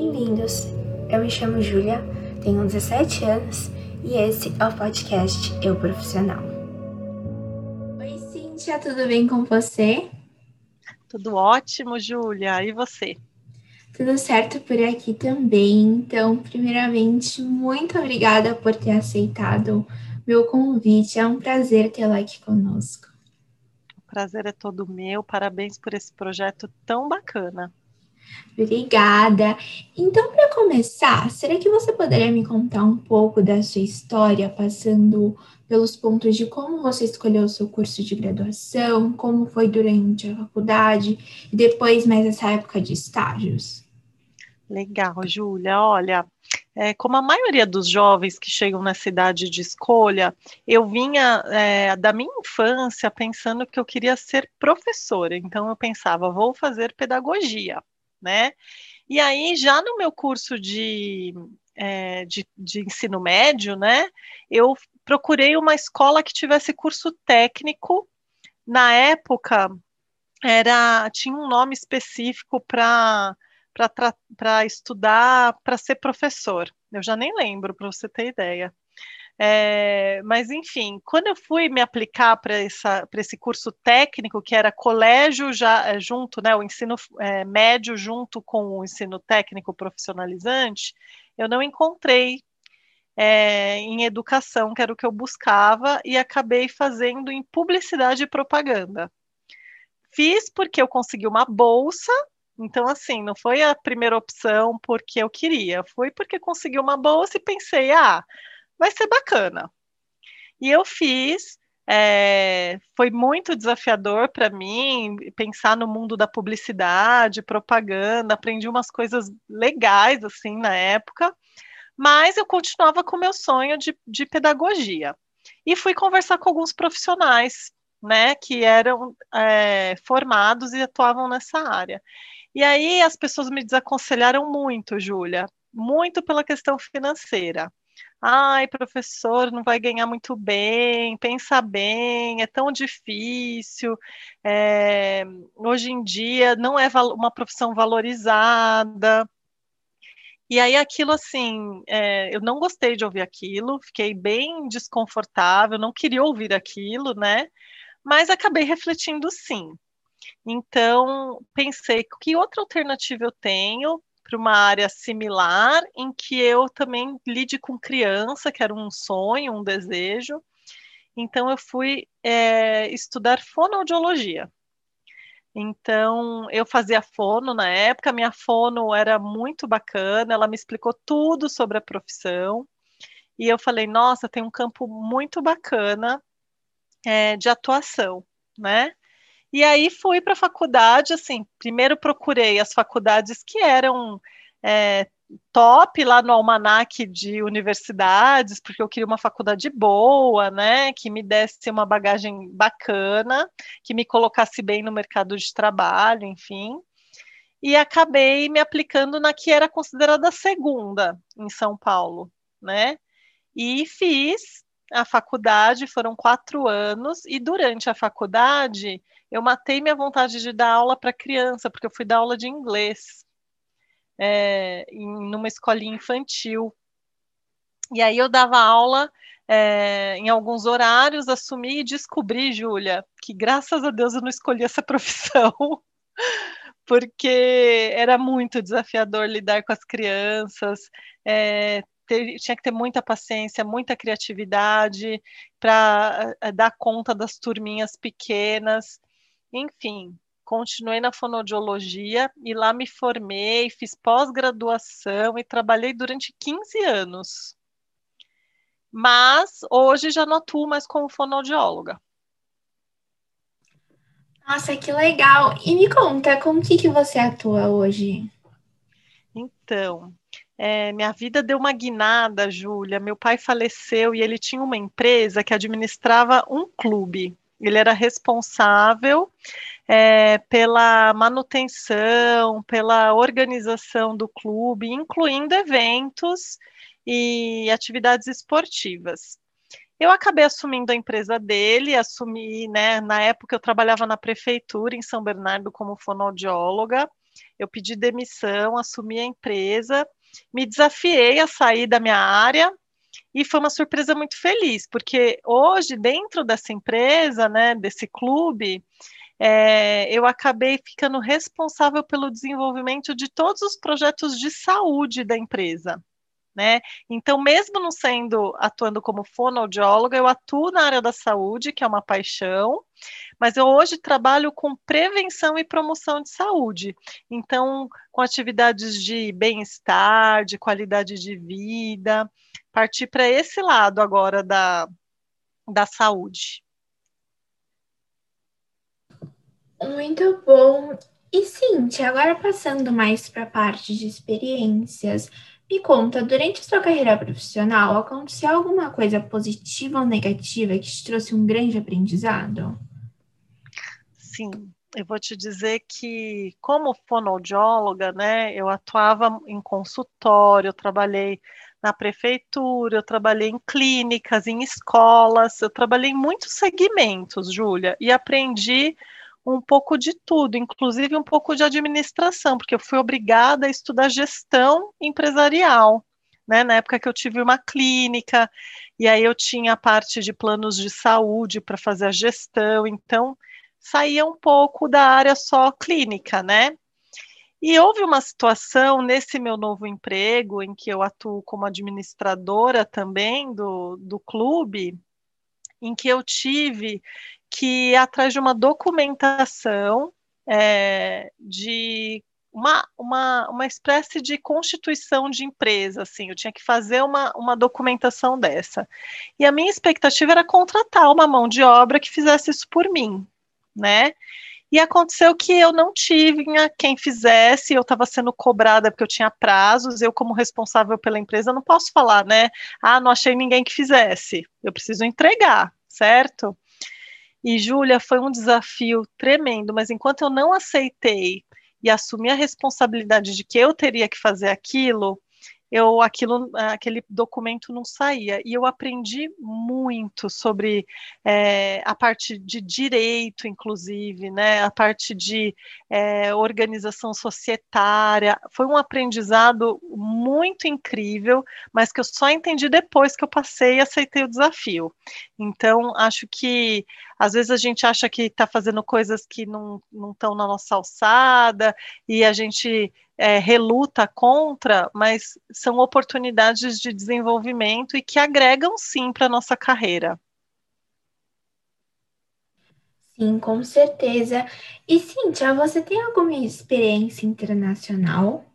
Bem-vindos! Eu me chamo Júlia, tenho 17 anos e esse é o podcast Eu Profissional. Oi, Cíntia, tudo bem com você? Tudo ótimo, Júlia. E você? Tudo certo por aqui também. Então, primeiramente, muito obrigada por ter aceitado meu convite. É um prazer tê-la aqui conosco. O prazer é todo meu. Parabéns por esse projeto tão bacana. Obrigada. Então, para começar, será que você poderia me contar um pouco da sua história, passando pelos pontos de como você escolheu o seu curso de graduação, como foi durante a faculdade e depois mais essa época de estágios? Legal, Júlia. Olha, é, como a maioria dos jovens que chegam nessa idade de escolha, eu vinha é, da minha infância pensando que eu queria ser professora. Então, eu pensava, vou fazer pedagogia né? E aí, já no meu curso de, é, de, de ensino médio, né, eu procurei uma escola que tivesse curso técnico. Na época, era tinha um nome específico para para estudar para ser professor. Eu já nem lembro, para você ter ideia. É, mas, enfim, quando eu fui me aplicar para esse curso técnico, que era colégio já é, junto, né, o ensino é, médio junto com o ensino técnico profissionalizante, eu não encontrei é, em educação, que era o que eu buscava, e acabei fazendo em publicidade e propaganda. Fiz porque eu consegui uma bolsa, então, assim, não foi a primeira opção porque eu queria, foi porque consegui uma bolsa e pensei, ah vai ser bacana. E eu fiz, é, foi muito desafiador para mim pensar no mundo da publicidade, propaganda, aprendi umas coisas legais assim na época, mas eu continuava com o meu sonho de, de pedagogia. E fui conversar com alguns profissionais, né, que eram é, formados e atuavam nessa área. E aí as pessoas me desaconselharam muito, Júlia, muito pela questão financeira ai, professor, não vai ganhar muito bem, pensa bem, é tão difícil, é, hoje em dia não é uma profissão valorizada. E aí aquilo assim, é, eu não gostei de ouvir aquilo, fiquei bem desconfortável, não queria ouvir aquilo, né? Mas acabei refletindo sim. Então, pensei, que outra alternativa eu tenho para uma área similar, em que eu também lide com criança, que era um sonho, um desejo. Então, eu fui é, estudar fonoaudiologia. Então, eu fazia fono na época, minha fono era muito bacana, ela me explicou tudo sobre a profissão. E eu falei, nossa, tem um campo muito bacana é, de atuação, né? E aí fui para a faculdade, assim, primeiro procurei as faculdades que eram é, top lá no almanac de universidades, porque eu queria uma faculdade boa, né, que me desse uma bagagem bacana, que me colocasse bem no mercado de trabalho, enfim. E acabei me aplicando na que era considerada segunda em São Paulo, né? E fiz a faculdade, foram quatro anos, e durante a faculdade eu matei minha vontade de dar aula para criança, porque eu fui dar aula de inglês é, em numa escolinha infantil. E aí eu dava aula é, em alguns horários, assumi e descobri, Júlia, que graças a Deus eu não escolhi essa profissão, porque era muito desafiador lidar com as crianças, é, tinha que ter muita paciência, muita criatividade para dar conta das turminhas pequenas. Enfim, continuei na fonoaudiologia e lá me formei, fiz pós-graduação e trabalhei durante 15 anos. Mas hoje já não atuo mais como fonoaudióloga. Nossa, que legal! E me conta, como que, que você atua hoje? Então, é, minha vida deu uma guinada, Júlia. Meu pai faleceu e ele tinha uma empresa que administrava um clube ele era responsável é, pela manutenção, pela organização do clube, incluindo eventos e atividades esportivas. Eu acabei assumindo a empresa dele, assumi, né, na época eu trabalhava na prefeitura em São Bernardo como fonoaudióloga, eu pedi demissão, assumi a empresa, me desafiei a sair da minha área e foi uma surpresa muito feliz, porque hoje, dentro dessa empresa, né, desse clube, é, eu acabei ficando responsável pelo desenvolvimento de todos os projetos de saúde da empresa. Né? Então, mesmo não sendo atuando como fonoaudióloga, eu atuo na área da saúde, que é uma paixão, mas eu hoje trabalho com prevenção e promoção de saúde. Então, com atividades de bem-estar, de qualidade de vida, partir para esse lado agora da, da saúde. Muito bom. E Cintia, agora passando mais para a parte de experiências, me conta, durante sua carreira profissional, aconteceu alguma coisa positiva ou negativa que te trouxe um grande aprendizado? Sim, eu vou te dizer que, como fonoaudióloga, né, eu atuava em consultório, eu trabalhei na prefeitura, eu trabalhei em clínicas, em escolas, eu trabalhei em muitos segmentos, Júlia, e aprendi um pouco de tudo, inclusive um pouco de administração, porque eu fui obrigada a estudar gestão empresarial. Né, na época que eu tive uma clínica, e aí eu tinha a parte de planos de saúde para fazer a gestão, então saía um pouco da área só clínica, né? E houve uma situação nesse meu novo emprego, em que eu atuo como administradora também do, do clube, em que eu tive que ir atrás de uma documentação é, de uma, uma, uma espécie de constituição de empresa, assim, eu tinha que fazer uma, uma documentação dessa. E a minha expectativa era contratar uma mão de obra que fizesse isso por mim, né? E aconteceu que eu não tinha quem fizesse, eu estava sendo cobrada porque eu tinha prazos, eu, como responsável pela empresa, não posso falar, né? Ah, não achei ninguém que fizesse. Eu preciso entregar, certo? E, Júlia, foi um desafio tremendo, mas enquanto eu não aceitei e assumi a responsabilidade de que eu teria que fazer aquilo, eu aquilo, aquele documento não saía. E eu aprendi muito sobre é, a parte de direito, inclusive, né, a parte de é, organização societária. Foi um aprendizado muito incrível, mas que eu só entendi depois que eu passei e aceitei o desafio. Então, acho que às vezes a gente acha que está fazendo coisas que não estão na nossa alçada e a gente é, reluta contra, mas são oportunidades de desenvolvimento e que agregam sim para a nossa carreira. Sim, com certeza. E Cíntia, você tem alguma experiência internacional?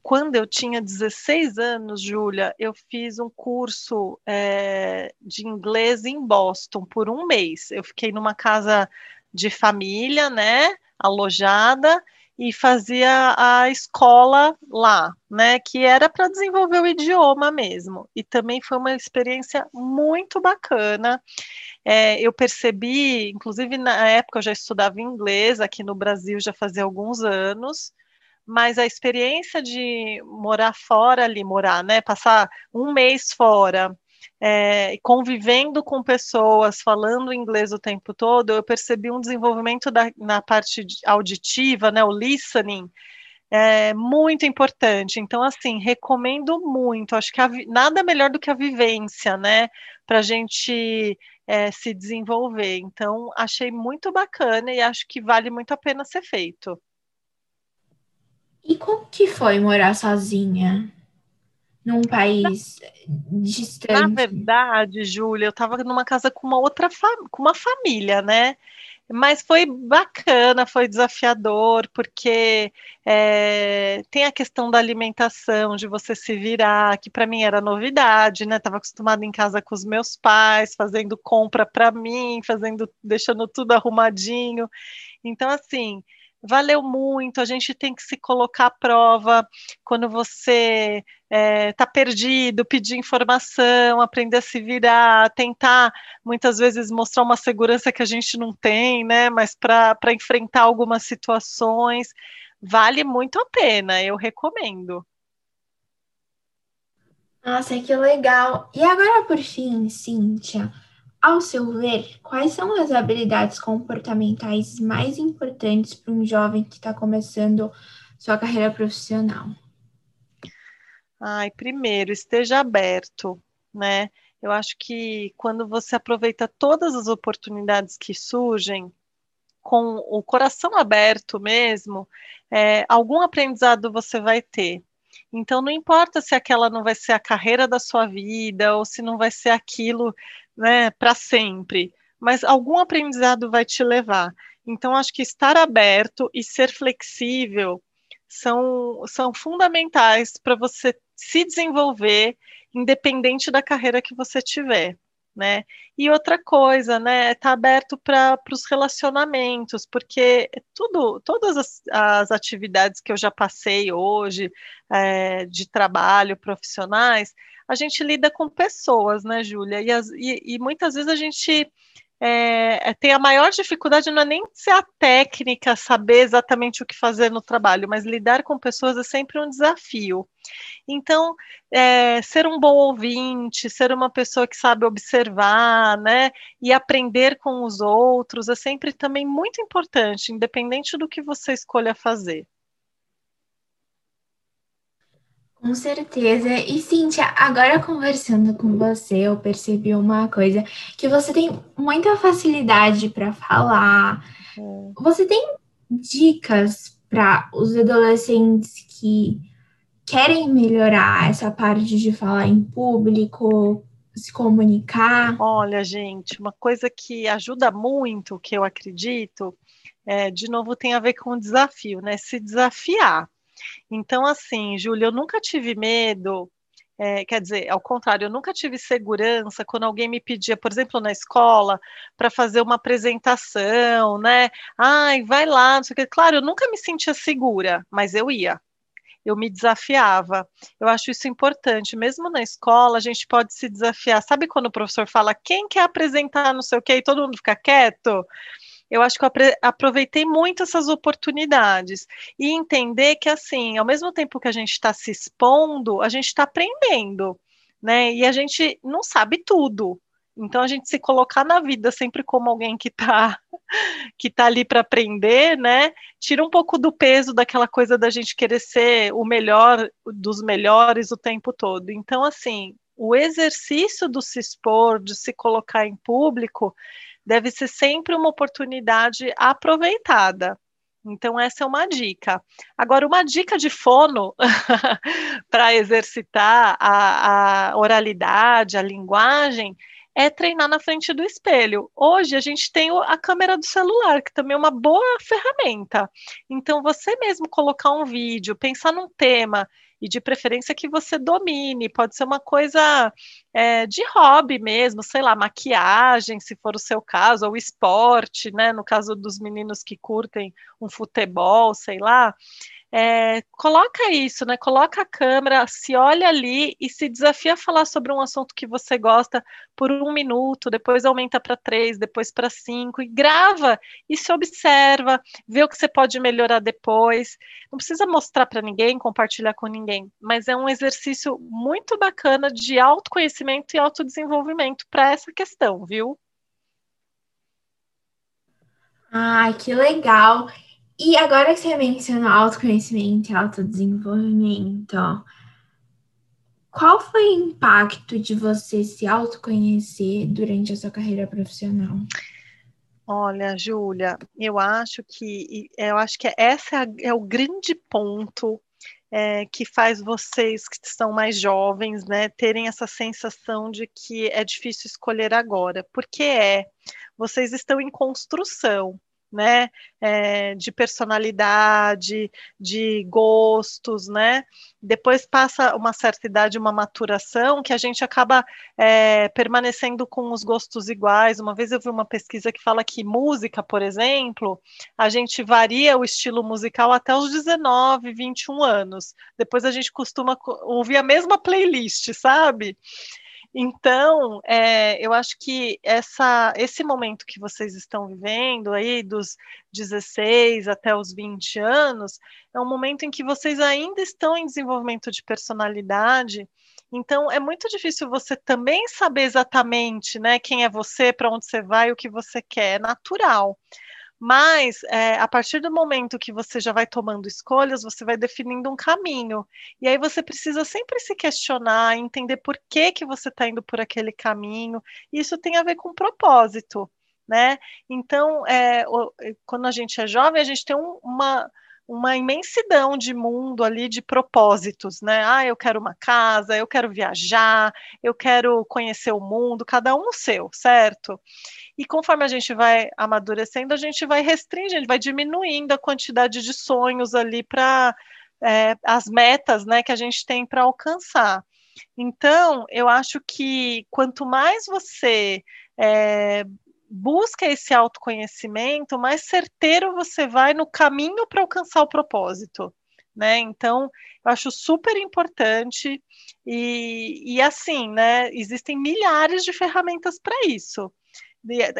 Quando eu tinha 16 anos, Júlia, eu fiz um curso é, de inglês em Boston por um mês. Eu fiquei numa casa de família, né, alojada, e fazia a escola lá, né, que era para desenvolver o idioma mesmo. E também foi uma experiência muito bacana. É, eu percebi, inclusive na época eu já estudava inglês aqui no Brasil já fazia alguns anos, mas a experiência de morar fora ali, morar, né, passar um mês fora, é, convivendo com pessoas, falando inglês o tempo todo, eu percebi um desenvolvimento da, na parte auditiva, né, o listening, é muito importante. Então, assim, recomendo muito. Acho que a, nada melhor do que a vivência, né, para a gente é, se desenvolver. Então, achei muito bacana e acho que vale muito a pena ser feito. E como que foi morar sozinha? Num país distante. Na verdade, Júlia, eu estava numa casa com uma outra com uma família, né? Mas foi bacana, foi desafiador, porque é, tem a questão da alimentação, de você se virar, que para mim era novidade, né? Estava acostumada em casa com os meus pais, fazendo compra para mim, fazendo, deixando tudo arrumadinho. Então, assim, valeu muito, a gente tem que se colocar à prova quando você está é, tá perdido, pedir informação, aprender a se virar, tentar muitas vezes mostrar uma segurança que a gente não tem, né? Mas para enfrentar algumas situações, vale muito a pena, eu recomendo. Nossa, que legal. E agora, por fim, Cíntia, Ao seu ver, quais são as habilidades comportamentais mais importantes para um jovem que está começando sua carreira profissional? Ai, primeiro, esteja aberto, né? Eu acho que quando você aproveita todas as oportunidades que surgem, com o coração aberto mesmo, é, algum aprendizado você vai ter. Então, não importa se aquela não vai ser a carreira da sua vida ou se não vai ser aquilo né, para sempre, mas algum aprendizado vai te levar. Então, acho que estar aberto e ser flexível são, são fundamentais para você se desenvolver, independente da carreira que você tiver. Né? E outra coisa, né, é tá aberto para os relacionamentos, porque tudo, todas as, as, atividades que eu já passei hoje, é, de trabalho, profissionais, a gente lida com pessoas, né, Júlia? E, e, e muitas vezes a gente é, é, tem a maior dificuldade não é nem ser a técnica, saber exatamente o que fazer no trabalho, mas lidar com pessoas é sempre um desafio. Então, é, ser um bom ouvinte, ser uma pessoa que sabe observar, né, e aprender com os outros é sempre também muito importante, independente do que você escolha fazer. Com certeza. E Cíntia, agora conversando com você, eu percebi uma coisa, que você tem muita facilidade para falar. É. Você tem dicas para os adolescentes que querem melhorar essa parte de falar em público, se comunicar? Olha, gente, uma coisa que ajuda muito, que eu acredito, é, de novo tem a ver com o desafio, né? Se desafiar. Então, assim, Júlia, eu nunca tive medo, é, quer dizer, ao contrário, eu nunca tive segurança quando alguém me pedia, por exemplo, na escola, para fazer uma apresentação, né? Ai, vai lá, não sei o que. Claro, eu nunca me sentia segura, mas eu ia. Eu me desafiava. Eu acho isso importante. Mesmo na escola, a gente pode se desafiar. Sabe quando o professor fala quem quer apresentar não sei o quê e todo mundo fica quieto? Eu acho que eu aproveitei muito essas oportunidades e entender que, assim, ao mesmo tempo que a gente está se expondo, a gente está aprendendo, né? E a gente não sabe tudo. Então, a gente se colocar na vida sempre como alguém que está que tá ali para aprender, né? Tira um pouco do peso daquela coisa da gente querer ser o melhor dos melhores o tempo todo. Então, assim, o exercício do se expor, de se colocar em público, deve ser sempre uma oportunidade aproveitada. Então, essa é uma dica. Agora, uma dica de fono para exercitar a, a, oralidade, a linguagem, é treinar na frente do espelho. Hoje, a gente tem a câmera do celular, que também é uma boa ferramenta. Então, você mesmo colocar um vídeo, pensar num tema e de preferência que você domine. Pode ser uma coisa é, de hobby mesmo, sei lá, maquiagem, se for o seu caso, ou esporte, né? No caso dos meninos que curtem um futebol, sei lá é, coloca isso, né? Coloca a câmera, se olha ali e se desafia a falar sobre um assunto que você gosta por um minuto, depois aumenta para três, depois para cinco, e grava e se observa, vê o que você pode melhorar depois. Não precisa mostrar para ninguém, compartilhar com ninguém, mas é um exercício muito bacana de autoconhecimento e autodesenvolvimento para essa questão, viu? Ah, que legal! E agora que você mencionou autoconhecimento e autodesenvolvimento, qual foi o impacto de você se autoconhecer durante a sua carreira profissional? Olha, Júlia, eu acho que eu acho que essa é, é o grande ponto é, que faz vocês que são mais jovens, né, terem essa sensação de que é difícil escolher agora, porque é, vocês estão em construção né, é, de personalidade, de gostos, né? Depois passa uma certa idade, uma maturação, que a gente acaba é, permanecendo com os gostos iguais. Uma vez eu vi uma pesquisa que fala que música, por exemplo, a gente varia o estilo musical até os 19, 21 anos. Depois a gente costuma ouvir a mesma playlist, sabe? Então, é, eu acho que essa, esse momento que vocês estão vivendo aí, dos 16 até os 20 anos, é um momento em que vocês ainda estão em desenvolvimento de personalidade Então é muito difícil você também saber exatamente, né, quem é você, para onde você vai, o que você quer. É natural. Mas é, a partir do momento que você já vai tomando escolhas, você vai definindo um caminho. E aí você precisa sempre se questionar, entender por que, que você está indo por aquele caminho. Isso tem a ver com propósito, né? Então, é, quando a gente é jovem, a gente tem um, uma uma imensidão de mundo ali de propósitos, né? Ah, eu quero uma casa, eu quero viajar, eu quero conhecer o mundo, cada um o seu, certo? E conforme a gente vai amadurecendo, a gente vai restringindo, vai diminuindo a quantidade de sonhos ali para é, as metas né, que a gente tem para alcançar. Então, eu acho que quanto mais você é, busca esse autoconhecimento, mais certeiro você vai no caminho para alcançar o propósito. Né? Então, eu acho super importante e, e assim, né? Existem milhares de ferramentas para isso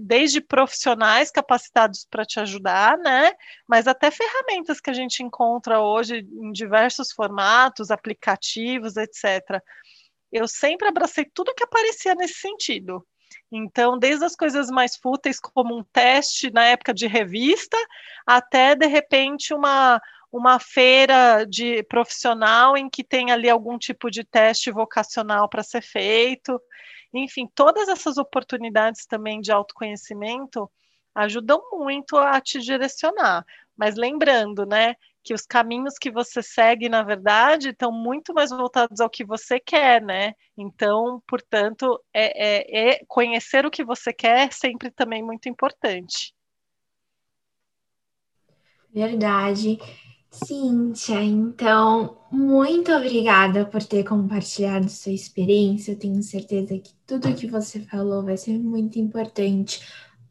desde profissionais capacitados para te ajudar, né? Mas até ferramentas que a gente encontra hoje em diversos formatos, aplicativos, etc. Eu sempre abracei tudo que aparecia nesse sentido. Então, desde as coisas mais fúteis, como um teste na época de revista, até de repente uma, uma feira de profissional em que tem ali algum tipo de teste vocacional para ser feito. Enfim, todas essas oportunidades também de autoconhecimento ajudam muito a te direcionar. Mas lembrando, né, que os caminhos que você segue, na verdade, estão muito mais voltados ao que você quer, né? Então, portanto, é, é, é conhecer o que você quer é sempre também muito importante. Verdade. Cíntia, então, muito obrigada por ter compartilhado sua experiência. Eu tenho certeza que tudo que você falou vai ser muito importante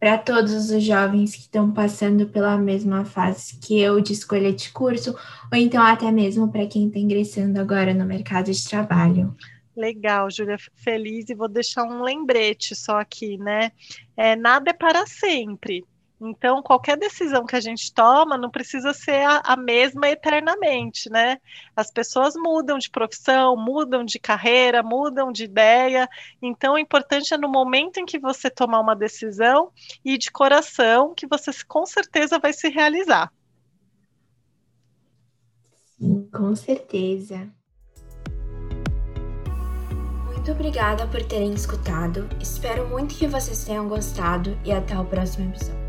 para todos os jovens que estão passando pela mesma fase que eu de escolha de curso, ou então até mesmo para quem está ingressando agora no mercado de trabalho. Legal, Júlia, feliz e vou deixar um lembrete só aqui, né? É, nada é para sempre. Então, qualquer decisão que a gente toma não precisa ser a, a, mesma eternamente, né? As pessoas mudam de profissão, mudam de carreira, mudam de ideia. Então, o importante é no momento em que você tomar uma decisão e de coração que você com certeza vai se realizar. Sim, com certeza. Muito obrigada por terem escutado. Espero muito que vocês tenham gostado e até o próximo episódio.